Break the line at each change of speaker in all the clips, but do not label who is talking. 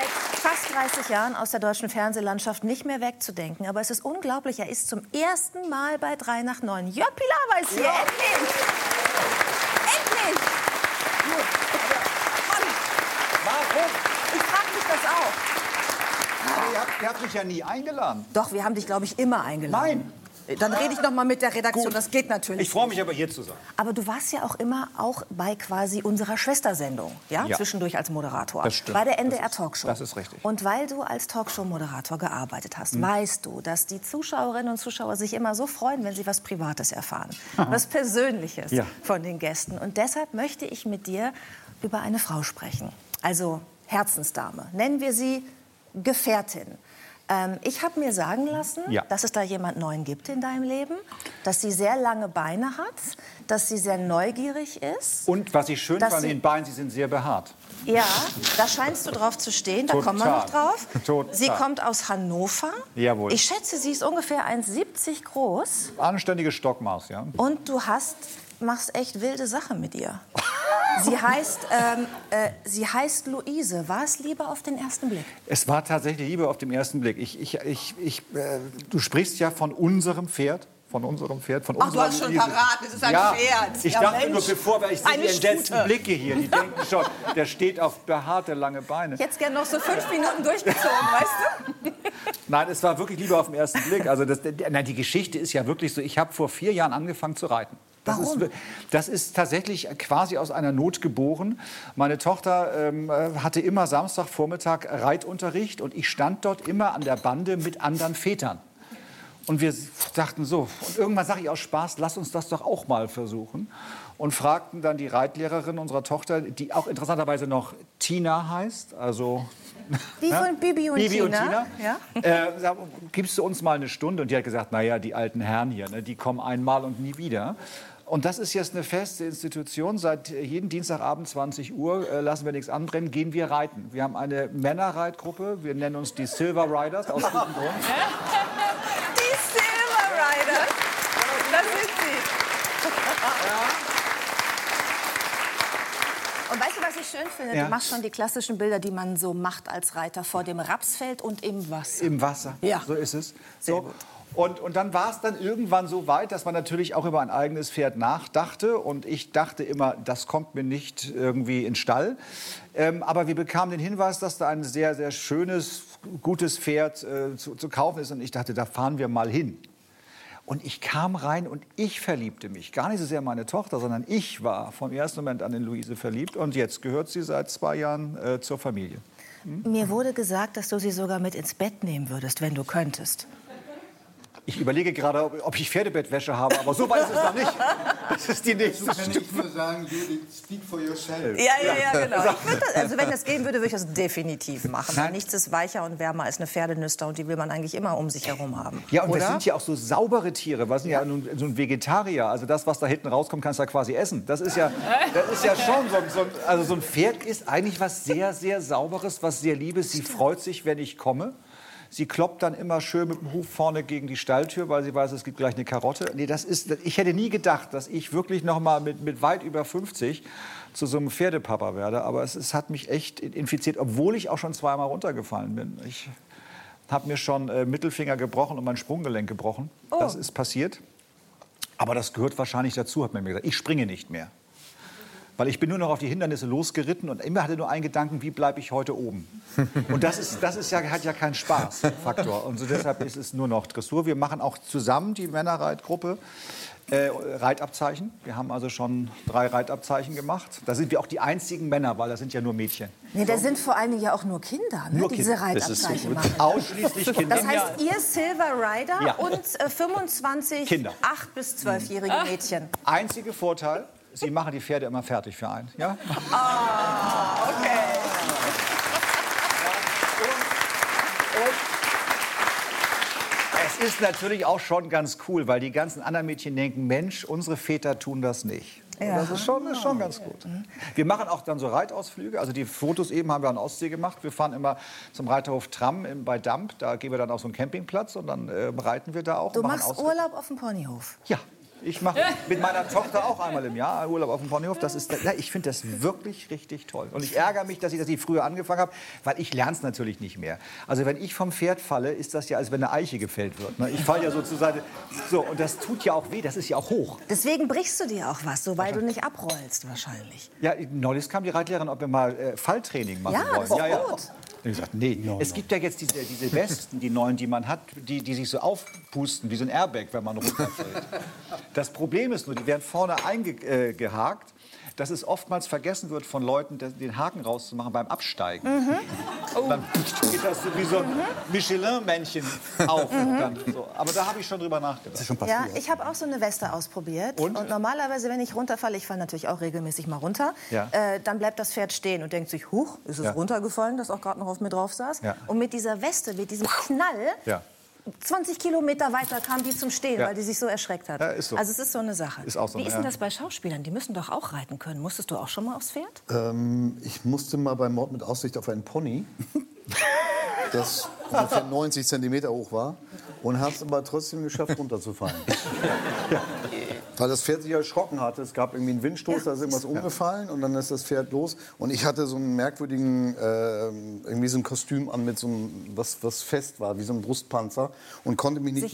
seit fast 30 Jahren aus der deutschen Fernsehlandschaft nicht mehr wegzudenken. Aber es ist unglaublich, er ist zum ersten Mal bei 3 nach 9. Jörg Pilawa ist hier,
Ja.
endlich! Endlich!
Warum?
Ich frage mich das auch.
Ihr habt, ihr habt mich ja nie eingeladen.
Doch, wir haben dich, glaube ich, immer eingeladen.
Nein.
Dann rede ich noch mal mit der Redaktion,
Gut.
das geht natürlich.
Ich freue mich aber hier zu sein.
Aber du warst ja auch immer auch bei quasi unserer Schwestersendung, ja?
Ja.
Zwischendurch als Moderator.
Das stimmt.
Bei der NDR
Das ist-
Talkshow.
das ist richtig.
Und weil du als Talkshow-Moderator gearbeitet hast,
Hm.
weißt du, dass die Zuschauerinnen und Zuschauer sich immer so freuen, wenn sie was Privates erfahren. Was Persönliches
Ja.
von den Gästen. Und deshalb möchte ich mit dir über eine Frau sprechen. Also Herzensdame. Nennen wir sie Gefährtin. Ähm, ich habe mir sagen lassen,
Ja.
dass es da jemand Neuen gibt in deinem Leben, dass sie sehr lange Beine hat, dass sie sehr neugierig ist.
Und was ich schön fand an den Beinen, sie sind sehr behaart.
Ja, da scheinst du drauf zu stehen, da kommen wir
Total.
noch drauf.
Total.
Sie kommt aus Hannover.
Jawohl.
Ich schätze, sie ist ungefähr 1,70 groß
Anständiges Stockmaß, ja.
und du hast, machst echt wilde Sachen mit ihr. Sie heißt, ähm, äh, sie heißt Luise. War es Liebe auf den ersten Blick?
Es war tatsächlich Liebe auf den ersten Blick. Ich, ich, ich, ich, äh, du sprichst ja von unserem Pferd. Von unserem Pferd, von
Ach, du
unserer
hast schon verraten, es ist ein
ja,
Pferd.
Ich
Ja,
dachte
Mensch.
nur, bevor wir, ich sehe die entsetzten. Blicke hier, die denken schon, der steht auf behaarte, lange Beine.
Jetzt gern noch so fünf Minuten durchgezogen, weißt du?
Nein, es war wirklich Liebe auf den ersten Blick. Also das, nein, die Geschichte ist ja wirklich so, ich habe vor vier Jahren angefangen zu reiten. Das
Warum?
Ist, das ist tatsächlich quasi aus einer Not geboren. Meine Tochter ähm, äh, hatte immer Samstagvormittag Reitunterricht und ich stand dort immer an der Bande mit anderen Vätern. Und wir dachten so, und irgendwann sage ich aus Spaß, lass uns das doch auch mal versuchen. Und fragten dann die Reitlehrerin unserer Tochter, die auch interessanterweise noch Tina heißt, also
Wie von Bibi und
Bibi
Tina.
und Tina.
Ja?
Äh, gibst du uns mal eine Stunde? Und die hat gesagt, naja, die alten Herren hier, ne, die kommen einmal und nie wieder. Und das ist jetzt eine feste Institution. Seit äh, jeden Dienstagabend 20 Uhr äh, lassen wir nichts anbrennen, gehen wir reiten. Wir haben eine Männerreitgruppe. Wir nennen uns die Silver Riders aus gutem Grund.
Die Silver Rider. Das sind sie. Und weißt du, was ich schön finde?
Ja.
Du machst schon die klassischen Bilder, die man so macht als Reiter vor dem Rapsfeld und im Wasser.
Im Wasser.
Ja.
So ist es.
Sehr
So.
gut.
Und, und dann war es dann irgendwann so weit, dass man natürlich auch über ein eigenes Pferd nachdachte. Und ich dachte immer, das kommt mir nicht irgendwie in Stall. Ähm, aber wir bekamen den Hinweis, dass da ein sehr, sehr schönes, gutes Pferd äh, zu, zu kaufen ist. Und ich dachte, da fahren wir mal hin. Und ich kam rein und ich verliebte mich. Gar nicht so sehr meine Tochter, sondern ich war vom ersten Moment an in Luise verliebt. Und jetzt gehört sie seit zwei Jahren äh, zur Familie.
Mir wurde gesagt, dass du sie sogar mit ins Bett nehmen würdest, wenn du könntest.
Ich überlege gerade, ob, ich Pferdebettwäsche habe, aber so weit ist es noch nicht. Das ist die nächste
kann
Stufe.
ich nur sagen, Judith, speak for yourself.
Ja, ja, ja, genau. Das, also wenn das gehen würde, würde ich das definitiv machen. Weil
Nein.
nichts ist weicher und wärmer als eine Pferdenüster und die will man eigentlich immer um sich herum haben.
Ja, und
Oder?
das sind ja auch so saubere Tiere. Was sind ja, nun so ein Vegetarier. Also das, was da hinten rauskommt, kannst du ja quasi essen. Das ist ja, das ist ja schon so, ein- so, ein- also so ein Pferd ist eigentlich was sehr, sehr sauberes, was sehr liebes. Sie freut sich, wenn ich komme. Sie kloppt dann immer schön mit dem Huf vorne gegen die Stalltür, weil sie weiß, es gibt gleich eine Karotte. Nee, das ist, ich hätte nie gedacht, dass ich wirklich noch mal mit, mit weit über 50 zu so einem Pferdepapa werde. Aber es, es hat mich echt infiziert, obwohl ich auch schon zweimal runtergefallen bin. Ich habe mir schon äh, Mittelfinger gebrochen und mein Sprunggelenk gebrochen. Das ist passiert. Aber das gehört wahrscheinlich dazu, hat man mir gesagt. Ich springe nicht mehr. Weil ich bin nur noch auf die Hindernisse losgeritten und immer hatte nur einen Gedanken, wie bleibe ich heute oben? Und das, ist, das ist ja, hat ja keinen Spaßfaktor. Und so deshalb ist es nur noch Dressur. Wir machen auch zusammen die Männerreitgruppe. Äh, Reitabzeichen. Wir haben also schon drei Reitabzeichen gemacht. Da sind wir auch die einzigen Männer, weil das sind ja nur Mädchen.
Nee, da sind vor allen Dingen ja auch nur Kinder, ne,
Nur
die diese
Kinder.
Das ist so
Reitabzeichen
gut.
machen.
Ausschließlich Kinder.
Das heißt, ihr Silver Rider
Ja.
und äh, 25
Kinder.
8- bis 12-jährige Mädchen.
Einziger Vorteil, Sie machen die Pferde immer fertig für einen. Ja? Es ist natürlich auch schon ganz cool, weil die ganzen anderen Mädchen denken, Mensch, unsere Väter tun das nicht. Und Das ist schon, ist schon ganz gut. Wir machen auch dann so Reitausflüge. Also die Fotos eben haben wir an Ostsee gemacht. Wir fahren immer zum Reiterhof Tramm in, bei Damp. Da gehen wir dann auf so einen Campingplatz und dann äh, reiten wir da auch.
Du machst
Ausflüge.
Urlaub auf dem Ponyhof.
Ja. Ich mache mit meiner Tochter auch einmal im Jahr Urlaub auf dem Ponyhof. Das ist, ja, ich finde das wirklich richtig toll. Und ich ärgere mich, dass ich das nicht früher angefangen habe, weil ich lerne es natürlich nicht mehr. Also wenn ich vom Pferd falle, ist das ja, als wenn eine Eiche gefällt wird. Ne? Ich falle ja so zur Seite. So, und das tut ja auch weh, das ist ja auch hoch.
Deswegen brichst du dir auch was, so weil du nicht abrollst wahrscheinlich.
Ja, neulich kam die Reitlehrerin, ob wir mal äh, Falltraining machen
Ja,
wollen.
das ist gut.
Ich gesagt, nee. es gibt ja jetzt diese, diese Westen, die neuen, die man hat, die, die sich so aufpusten wie so ein Airbag, wenn man runterfällt. Das Problem ist nur, die werden vorne eingehakt. Dass es oftmals vergessen wird von Leuten, den- Haken rauszumachen beim Absteigen. Und Dann geht das so wie so ein Michelin-Männchen auf. Und dann so. Aber da habe ich schon drüber nachgedacht.
Ja, ich habe auch so eine Weste ausprobiert.
Und?
normalerweise, wenn ich runterfalle, ich falle natürlich auch regelmäßig mal runter,
Ja.
äh, dann bleibt das Pferd stehen und denkt sich, huch, ist es
Ja.
runtergefallen, das auch gerade noch auf mir drauf saß.
Ja.
Und mit dieser Weste, mit diesem Knall,
Ja.
20 Kilometer weiter kam die zum Stehen,
Ja.
weil die sich so erschreckt hat.
Ja, ist so.
Also es ist so eine Sache.
Ist auch so,
Wie ist
ja.
denn das bei Schauspielern? Die müssen doch auch reiten können. Musstest du auch schon mal aufs Pferd?
Ähm, ich musste mal bei Mord mit Aussicht auf einen Pony, das ungefähr 90 Zentimeter hoch war, und habe es aber trotzdem geschafft, runterzufallen. Weil das Pferd sich erschrocken hatte. Es gab irgendwie einen Windstoß, da ist irgendwas umgefallen und dann ist das Pferd los. Und ich hatte so einen merkwürdigen, äh, irgendwie so ein Kostüm an mit so einem, was, was fest war, wie so ein Brustpanzer und konnte mich nicht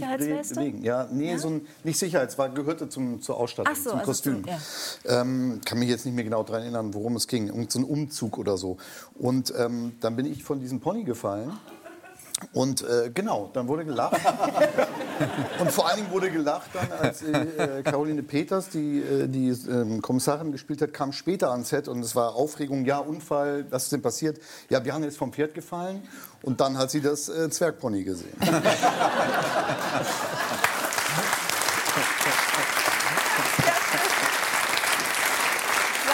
bewegen. Ja, nee, so ein, nicht Sicherheits, war, gehörte zum, zur Ausstattung,
so,
zum
also
Kostüm.
zum-
Ähm, kann mich jetzt nicht mehr genau daran erinnern, worum es ging. Irgend so ein Umzug oder so. Und ähm, dann bin ich von diesem Pony gefallen. Und äh, genau, dann wurde gelacht. und vor allen Dingen wurde gelacht dann, als äh, Caroline Peters, die äh, die ähm, Kommissarin gespielt hat, kam später ans Set und es war Aufregung, ja, Unfall, was ist denn passiert? Ja, wir haben jetzt vom Pferd gefallen und dann hat sie das äh, Zwergpony gesehen.
Sag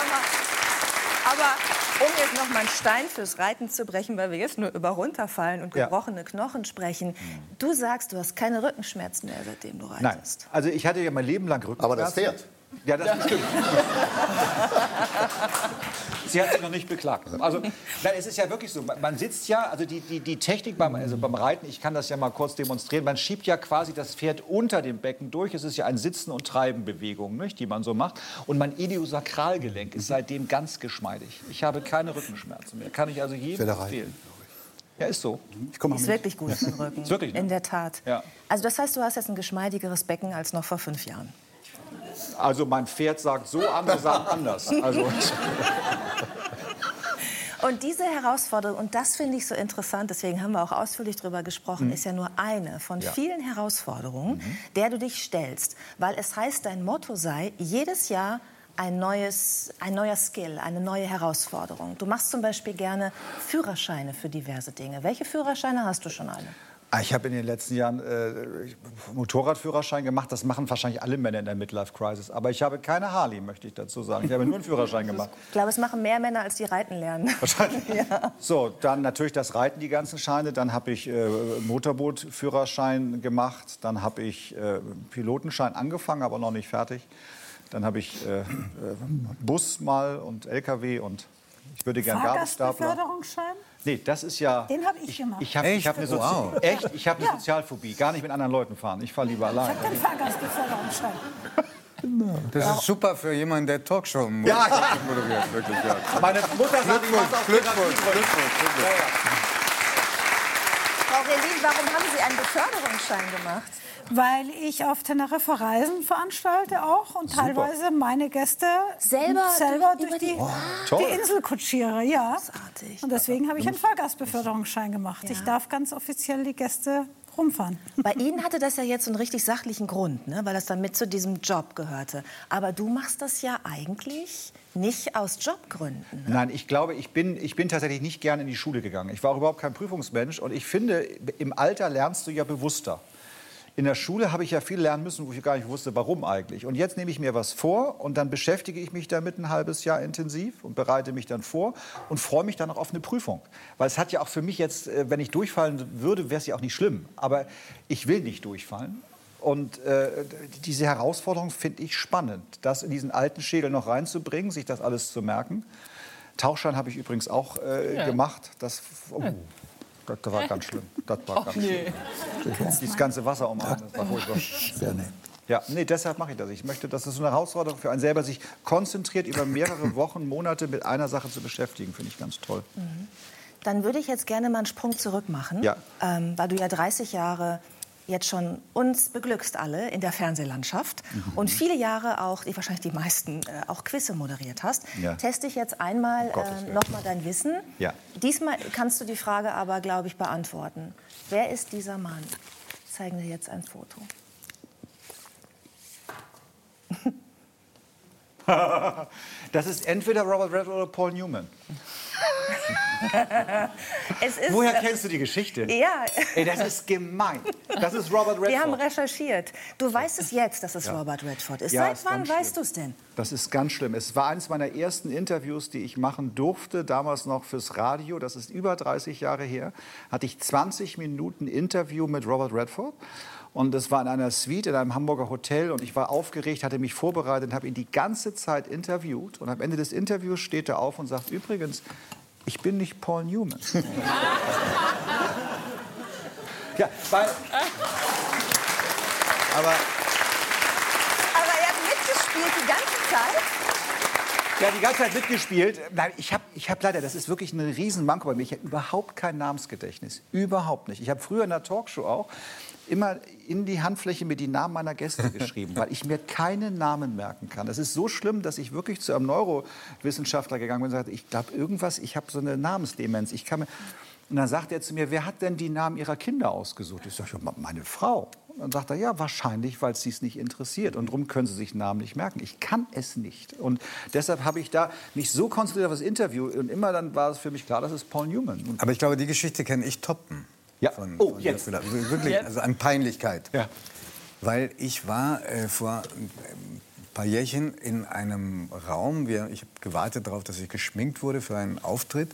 mal, jetzt noch mal einen Stein fürs Reiten zu brechen, weil wir jetzt nur über runterfallen und
Ja.
gebrochene Knochen sprechen. Du sagst, du hast keine Rückenschmerzen mehr, seitdem du
Nein,
reitest.
also ich hatte ja mein Leben lang Rückenschmerzen.
Aber das Pferd.
Ja, das bestimmt. Sie hat sich noch nicht beklagt. Also, nein, es ist ja wirklich so. Man- sitzt ja, also die, die, die Technik beim, also beim Reiten, ich kann das ja mal kurz demonstrieren, man schiebt ja quasi das Pferd unter dem Becken durch. Es ist ja ein Sitzen- und Treiben-Bewegung, nicht, die man so macht. Und mein Iliosakralgelenk ist seitdem ganz geschmeidig. Ich habe keine Rückenschmerzen mehr. Kann ich also jedem empfehlen. Ja, ist so.
Ich komme
Ist wirklich gut für den Rücken.
Ist wirklich, ne?
In der Tat.
Ja.
Also das heißt, du hast jetzt ein geschmeidigeres Becken als noch vor fünf Jahren.
Also mein Pferd sagt so, andere sagen anders. Also,
Und diese Herausforderung, und das finde ich so interessant, deswegen haben wir auch ausführlich darüber gesprochen,
Mhm.
ist ja nur eine von vielen Herausforderungen, der du dich stellst. Weil es heißt, dein Motto sei, jedes Jahr ein, neues, ein neuer Skill, eine neue Herausforderung. Du machst zum Beispiel gerne Führerscheine für diverse Dinge. Welche Führerscheine hast du schon alle?
Ah, Ich habe in den letzten Jahren äh, Motorradführerschein gemacht. Das machen wahrscheinlich alle Männer in der Midlife Crisis. Aber ich habe keine Harley, möchte ich dazu sagen. Ich habe nur einen Führerschein gemacht.
Ich glaube, es machen mehr Männer, als die reiten lernen.
Wahrscheinlich. So, dann natürlich das Reiten, die ganzen Scheine. Dann habe ich äh, Motorbootführerschein gemacht. Dann habe ich äh, Pilotenschein angefangen, aber noch nicht fertig. Dann habe ich äh, äh, Bus mal und LKW und ich würde gerne Gabelstapler.
Fahrgastbeförderungsschein?
Nee, das ist ja.
Den habe ich gemacht.
Ich habe ich
Echt?
hab eine, Sozi
Wow.
echt, ich hab eine Sozialphobie. Gar nicht mit anderen Leuten fahren. Ich fahre lieber allein.
Den Fahrgastbeförderungsschein.
Das ist super für jemanden, der Talkshow moderiert.
Ja,
wirklich, ja.
Meine Mutter sagt, ich
Glückwunsch,
Therapiegründen.
Glückwunsch, Glückwunsch.
Frau Relin, warum haben Sie einen Beförderungsschein gemacht?
Weil ich auf Teneriffa Reisen veranstalte auch und teilweise meine Gäste
Selber
selber
durch-
durch,
über
die,
die-
toll.
die Insel kutschiere. Ja.
Großartig.
Und deswegen habe ich einen Fahrgastbeförderungsschein gemacht. Ich darf ganz offiziell die Gäste rumfahren.
Bei Ihnen hatte das ja jetzt einen richtig sachlichen Grund, ne? weil das dann mit zu diesem Job gehörte. Aber du machst das ja eigentlich nicht aus Jobgründen.
Nein, ich glaube, ich bin, ich bin tatsächlich nicht gern in die Schule gegangen. Ich war auch überhaupt kein Prüfungsmensch und ich finde, im Alter lernst du ja bewusster. In der Schule habe ich ja viel lernen müssen, wo ich gar nicht wusste, warum eigentlich. Und jetzt nehme ich mir was vor und dann beschäftige ich mich damit ein halbes Jahr intensiv und bereite mich dann vor und freue mich dann auch auf eine Prüfung. Weil es hat ja auch für mich jetzt, äh, wenn ich durchfallen würde, wäre es ja auch nicht schlimm. Aber ich will nicht durchfallen. Und äh, diese Herausforderung finde ich spannend, das in diesen alten Schädel noch reinzubringen, sich das alles zu merken. Tauchschein habe ich übrigens auch äh, gemacht. Das, oh, das war ganz schlimm. Das war ganz schlimm. Dieses ganze Wasser um einen, das war furchtbar.
Ja, nee.
Ja, nee, deshalb mache ich das. Ich möchte, dass es eine Herausforderung für einen selber, sich konzentriert über mehrere Wochen, Monate mit einer Sache zu beschäftigen, finde ich ganz toll.
Mhm. Dann würde ich jetzt gerne mal einen Sprung zurück machen,
Ja.
ähm, weil du ja 30 Jahre jetzt schon uns beglückst alle in der Fernsehlandschaft
Mhm.
und viele Jahre auch, die wahrscheinlich die meisten, äh, auch Quizze moderiert hast.
Ja.
Teste ich jetzt einmal
Gottes
äh,
Willen.
noch mal dein Wissen.
Ja.
Diesmal kannst du die Frage aber, glaube ich, beantworten. Wer ist dieser Mann? Ich zeige dir jetzt ein Foto.
Das ist entweder Robert Redford oder Paul Newman.
Ist,
Woher
äh,
kennst du die Geschichte?
Ja,
Ey, das ist gemein. Das ist Robert Redford.
wir haben recherchiert. Du weißt es jetzt, dass es
Ja.
Robert Redford ist.
Ja,
Seit
ist
wann weißt du es denn?
Das ist ganz schlimm. Es war eines meiner ersten Interviews, die ich machen durfte, damals noch fürs Radio. Das ist über 30 Jahre her. Hatte ich 20 Minuten Interview mit Robert Redford. Und es war in einer Suite in einem Hamburger Hotel. Und ich war aufgeregt, hatte mich vorbereitet und habe ihn die ganze Zeit interviewt. Und am Ende des Interviews steht er auf und sagt: Übrigens, ich bin nicht Paul Newman. ja, weil.
Aber
Aber er hat mitgespielt die ganze Zeit.
Ja, die ganze Zeit mitgespielt. Nein, ich habe ich hab leider, das ist wirklich ein Riesenmanko bei mir. Ich habe überhaupt kein Namensgedächtnis. Überhaupt nicht. Ich habe früher in der Talkshow auch immer in die Handfläche mir die Namen meiner Gäste geschrieben, weil ich mir keine Namen merken kann. Das ist so schlimm, dass ich wirklich zu einem Neurowissenschaftler gegangen bin und sagte, ich glaube irgendwas, ich habe so eine Namensdemenz. Ich kann mir und dann sagt er zu mir, wer hat denn die Namen ihrer Kinder ausgesucht? Ich sage, ja, meine Frau. Und dann sagt er, ja, wahrscheinlich, weil es sie es nicht interessiert. Und darum können sie sich Namen nicht merken. Ich kann es nicht. Und deshalb habe ich da mich so konzentriert auf das Interview. Und immer dann war es für mich klar, das ist Paul Newman.
Aber ich glaube, die Geschichte kenne ich toppen.
Ja.
Von,
Oh,
von
jetzt.
Müller. Wirklich, also an Peinlichkeit.
Ja.
Weil ich war äh, vor ein paar Jährchen in einem Raum. Wir, ich habe gewartet darauf, dass ich geschminkt wurde für einen Auftritt.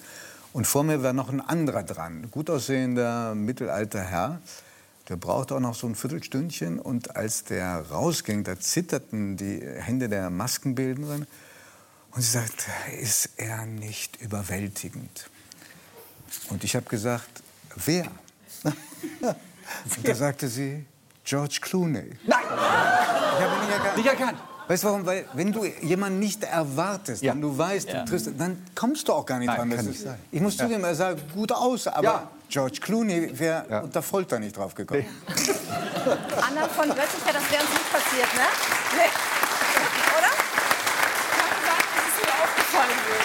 Und vor mir war noch ein anderer dran. Ein gut aussehender, mittelalter Herr. Der brauchte auch noch so ein Viertelstündchen. Und als der rausging, da zitterten die Hände der Maskenbildnerin. Und sie sagt, ist er nicht überwältigend? Und ich habe gesagt, wer? Und da sagte sie, George Clooney.
Nein,
Ich habe ihn nicht erkannt.
nicht erkannt.
Weißt du warum? Weil wenn du jemanden nicht erwartest,
Ja.
wenn du weißt, du triffst, dann kommst du auch gar nicht
Nein,
dran.
kann
Das
nicht
ist-
sein.
Ich muss zugeben, er sah gut aus, aber
Ja.
George Clooney wäre
Ja.
unter Folter nicht drauf gekommen.
Anna von Göttingen, das wäre uns nicht passiert, ne? Nee. Oder?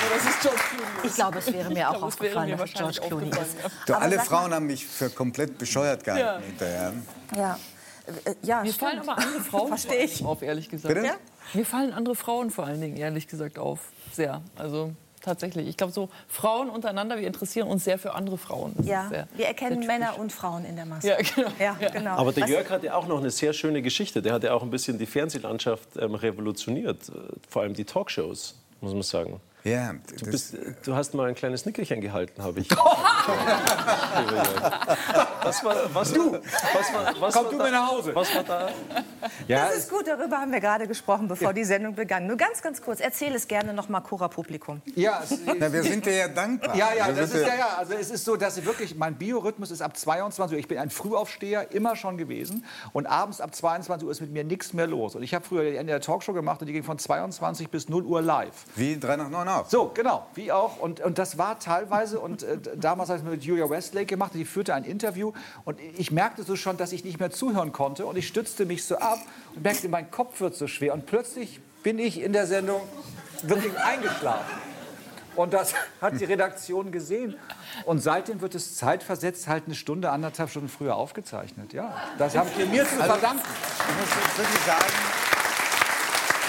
Das ist George Clooney.
Ich glaube, es wäre mir auch
wäre
aufgefallen,
mir
dass es George Clooney ist.
Du,
Aber
alle Frauen
mal-
haben mich für komplett bescheuert gehalten
Ja.
hinterher.
Ja. Ja,
Mir
stimmt.
fallen aber andere Frauen
Verstehe ich.
auf, ehrlich gesagt.
Bitte?
Ja?
Mir fallen andere Frauen vor allen Dingen, ehrlich gesagt, auf. Sehr. Also tatsächlich. Ich glaube, so Frauen untereinander, wir interessieren uns sehr für andere Frauen. Das
Ja,
sehr,
wir erkennen Männer und Frauen in der Masse.
Ja, genau.
Ja,
Ja.
genau.
Aber der
Was-
Jörg hatte auch noch eine sehr schöne Geschichte. Der hat ja auch ein bisschen die Fernsehlandschaft ähm, revolutioniert. Äh, Vor allem die Talkshows, muss man sagen.
Ja,
Du, bist, äh, du hast mal ein kleines Nickerchen gehalten, habe ich. was war, was, du, was war, was
Komm
war
du
da,
mir nach Hause.
Was war da?
Ja,
Das ist gut, darüber haben wir gerade gesprochen, bevor die Sendung begann. Nur ganz, ganz kurz, erzähl es gerne noch mal Cora-Publikum.
ja, es,
na, wir sind dir ja dankbar.
Ja, ja, das ist ja, ja. Also es ist so, dass ich wirklich mein Biorhythmus ist ab 22 Uhr. Ich bin ein Frühaufsteher immer schon gewesen und abends ab 22 Uhr ist mit mir nichts mehr los. Und ich habe früher die Ende der Talkshow gemacht und die ging von 22 bis 0 Uhr live.
Wie 3 nach 9 auch.
So, genau, wie auch. Und, und das war teilweise, und äh, damals habe ich es mit Julia Westlake gemacht, die führte ein Interview. Und ich merkte so schon, dass ich nicht mehr zuhören konnte. Und ich stützte mich so ab und merkte, mein Kopf wird so schwer. Und plötzlich bin ich in der Sendung wirklich eingeschlafen. Und das hat die Redaktion gesehen. Und seitdem wird es zeitversetzt halt eine Stunde, anderthalb Stunden früher aufgezeichnet. Ja, das habt ihr mir zu verdanken.
Ich muss jetzt wirklich sagen,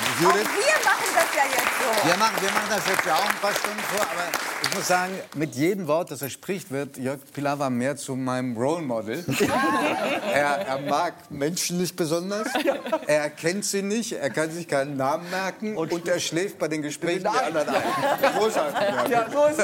Auch
Judith,
wir machen das ja jetzt so.
wir machen, wir machen das jetzt ja auch ein paar Stunden vor, aber ich muss sagen, mit jedem Wort, das er spricht, wird Jörg Pilawa mehr zu meinem Role Model. er, er mag Menschen nicht besonders, er kennt sie nicht, er kann sich keinen Namen merken und, er schläft bei den Gesprächen der anderen ein. Großartig.
Ja, so.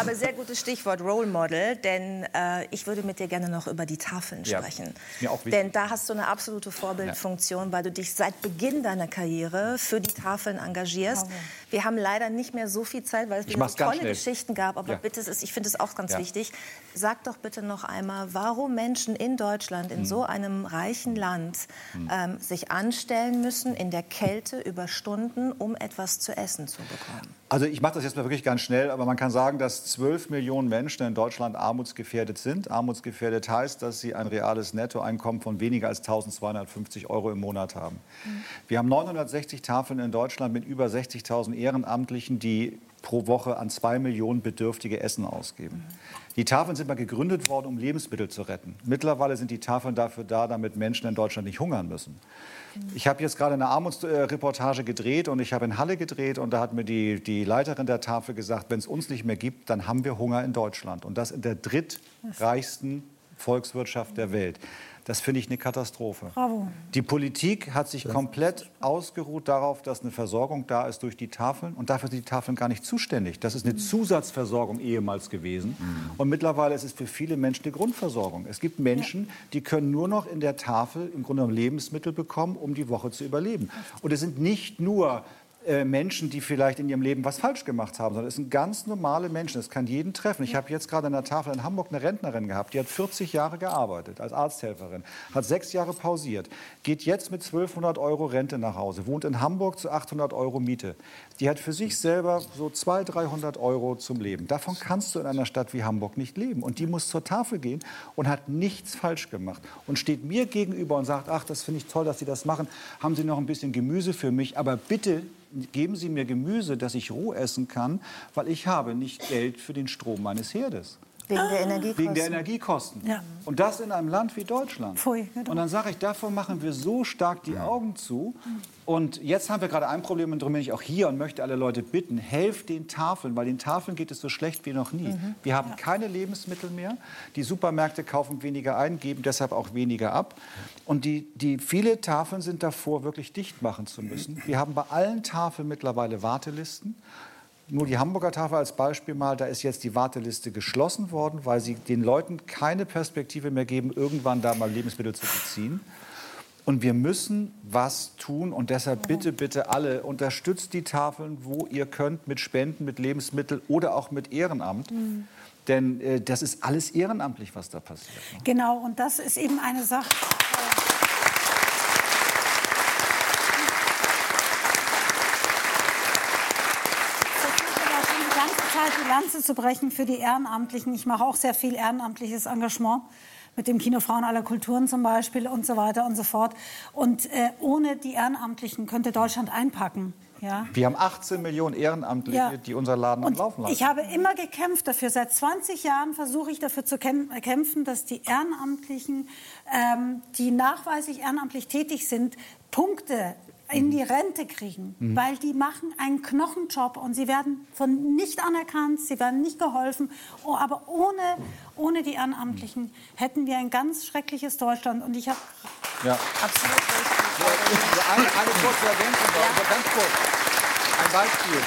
Aber sehr gutes Stichwort Role Model, denn äh, ich würde mit dir gerne noch über die Tafeln
Ja,
sprechen.
mir auch wichtig.
denn da hast du eine absolute Vorbildfunktion, weil du dich seit Beginn deiner Karriere für die Tafeln engagierst. Wir haben leider nicht mehr so viel Zeit, weil es wieder so tolle. Geschichten gab. Aber
Ja.
bitte, ich finde es auch ganz
Ja.
wichtig. Sag doch bitte noch einmal, warum Menschen in Deutschland, in so einem reichen Land, ähm, sich anstellen müssen in der Kälte über Stunden, um etwas zu essen zu bekommen.
Also ich mache das jetzt mal wirklich ganz schnell, aber man kann sagen, dass 12 Millionen Menschen in Deutschland armutsgefährdet sind. Armutsgefährdet heißt, dass sie ein reales Nettoeinkommen von weniger als 1250 Euro im Monat haben. Wir haben 960 Tafeln in Deutschland mit über 60.000 Ehrenamtlichen, die pro Woche an zwei Millionen Bedürftige Essen ausgeben. Die Tafeln sind mal gegründet worden, um Lebensmittel zu retten. Mittlerweile sind die Tafeln dafür da, damit Menschen in Deutschland nicht hungern müssen. Ich habe jetzt gerade eine Armutsreportage gedreht und ich habe in Halle gedreht und da hat mir die, die Leiterin der Tafel gesagt, wenn es uns nicht mehr gibt, dann haben wir Hunger in Deutschland und das in der drittreichsten Volkswirtschaft der Welt. Das finde ich eine Katastrophe.
Bravo.
Die Politik hat sich komplett ausgeruht darauf, dass eine Versorgung da ist durch die Tafeln. Und dafür sind die Tafeln gar nicht zuständig. Das ist eine Zusatzversorgung ehemals gewesen. Und mittlerweile ist es für viele Menschen eine Grundversorgung. Es gibt Menschen, die können nur noch in der Tafel im Grunde genommen Lebensmittel bekommen, um die Woche zu überleben. Und es sind nicht nur äh, Menschen, die vielleicht in ihrem Leben was falsch gemacht haben, sondern es sind ganz normale Menschen. Es kann jeden treffen. Ich habe jetzt gerade an der Tafel in Hamburg eine Rentnerin gehabt, die hat 40 Jahre gearbeitet als Arzthelferin, hat sechs Jahre pausiert, geht jetzt mit 1200 Euro Rente nach Hause, wohnt in Hamburg zu 800 Euro Miete. Die hat für sich selber so 200, 300 Euro zum Leben. Davon kannst du in einer Stadt wie Hamburg nicht leben. Und die muss zur Tafel gehen und hat nichts falsch gemacht und steht mir gegenüber und sagt, ach, das finde ich toll, dass Sie das machen. Haben Sie noch ein bisschen Gemüse für mich? Aber bitte geben Sie mir Gemüse, das ich roh essen kann, weil ich habe nicht Geld für den Strom meines Herdes.
Wegen der Energiekosten.
Wegen der Energiekosten.
Ja.
Und das in einem Land wie Deutschland.
Pfui, genau.
Und dann sage ich, davor machen wir so stark die Augen zu. Und jetzt haben wir gerade ein Problem, und darum bin ich auch hier und möchte alle Leute bitten, helft den Tafeln, weil den Tafeln geht es so schlecht wie noch nie. Wir haben keine Lebensmittel mehr. Die Supermärkte kaufen weniger ein, geben deshalb auch weniger ab. Und die, die viele Tafeln sind davor, wirklich dicht machen zu müssen. Wir haben bei allen Tafeln mittlerweile Wartelisten. Nur die Hamburger Tafel als Beispiel mal, da ist jetzt die Warteliste geschlossen worden, weil sie den Leuten keine Perspektive mehr geben, irgendwann da mal Lebensmittel zu beziehen. Und wir müssen was tun und deshalb bitte, bitte alle, unterstützt die Tafeln, wo ihr könnt, mit Spenden, mit Lebensmitteln oder auch mit Ehrenamt. Denn äh, das ist alles ehrenamtlich, was da passiert. ne?
Genau, und das ist eben eine Sache. Ich versuche da schon die ganze Zeit die Lanze zu brechen für die Ehrenamtlichen. Ich mache auch sehr viel ehrenamtliches Engagement mit dem Kino Frauen aller Kulturen zum Beispiel und so weiter und so fort. Und äh, ohne die Ehrenamtlichen könnte Deutschland einpacken. Ja?
Wir haben 18 Millionen Ehrenamtliche,
Ja.
die unser Laden am
Und
Laufen lassen.
ich habe immer gekämpft dafür. Seit 20 Jahren versuche ich dafür zu äh, kämpfen, dass die Ehrenamtlichen, ähm, die nachweislich ehrenamtlich tätig sind, Punkte in die Rente kriegen, weil die machen einen Knochenjob und sie werden von nicht anerkannt, sie werden nicht geholfen. Oh, aber ohne, ohne die Ehrenamtlichen hätten wir ein ganz schreckliches Deutschland. Und ich habe
Ja.
Absolut richtig.
Eine, eine kurze Ergänzung, noch, ganz kurz. Ein Beispiel.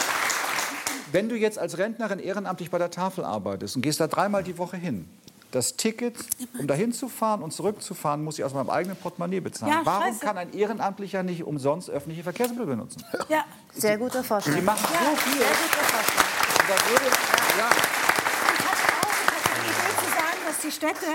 Wenn du jetzt als Rentnerin ehrenamtlich bei der Tafel arbeitest und gehst da dreimal die Woche hin, das Ticket, um da hinzufahren und zurückzufahren, muss ich aus meinem eigenen Portemonnaie bezahlen.
Ja,
Warum
scheiße.
kann ein Ehrenamtlicher nicht umsonst öffentliche Verkehrsmittel benutzen?
ja,
Sehr guter Vorschlag.
Die machen so viel.
Sehr guter Vorschlag.
Und da würde, ja,
Ich hatte auch ich hatte die Idee zu sagen, dass die Städte,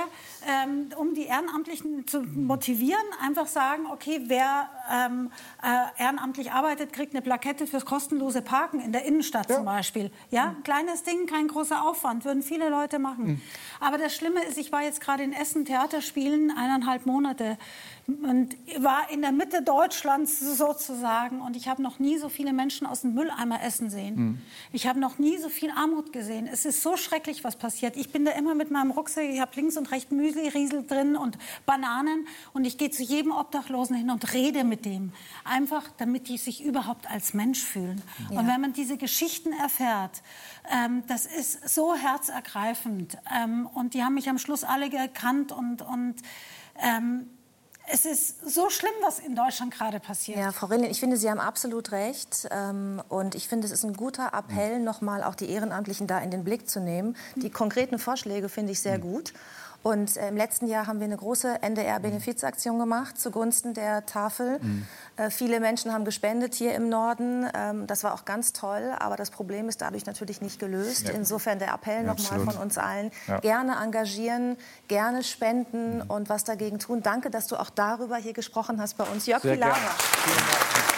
ähm, um die Ehrenamtlichen zu motivieren, einfach sagen, okay, wer ähm, äh, ehrenamtlich arbeitet, kriegt eine Plakette fürs kostenlose Parken in der Innenstadt zum Beispiel. Ja, kleines Ding, kein großer Aufwand, würden viele Leute machen. Aber das Schlimme ist, ich war jetzt gerade in Essen Theaterspielen, eineinhalb Monate und war in der Mitte Deutschlands sozusagen und ich habe noch nie so viele Menschen aus dem Mülleimer essen sehen. Ich habe noch nie so viel Armut gesehen. Es ist so schrecklich, was passiert. Ich bin da immer mit meinem Rucksack, ich habe links und rechts Müsli, Riesel drin und Bananen und ich gehe zu jedem Obdachlosen hin und rede mit dem. Einfach, damit die sich überhaupt als Mensch fühlen. Und wenn man diese Geschichten erfährt, ähm, das ist so herzergreifend. Ähm, und die haben mich am Schluss alle gekannt und, und ähm, es ist so schlimm, was in Deutschland gerade passiert.
Ja, Frau Rillin, ich finde, Sie haben absolut recht. Ähm, und ich finde, es ist ein guter Appell, nochmal auch die Ehrenamtlichen da in den Blick zu nehmen. Die konkreten Vorschläge finde ich sehr gut. Und äh, im letzten Jahr haben wir eine große NDR-Benefizaktion gemacht zugunsten der Tafel. Äh, viele Menschen haben gespendet hier im Norden. Ähm, das war auch ganz toll, aber das Problem ist dadurch natürlich nicht gelöst. Insofern der Appell nochmal von uns allen. Gerne engagieren, gerne spenden und was dagegen tun. Danke, dass du auch darüber hier gesprochen hast bei uns. Jörg Pilawa.
Vielen Dank.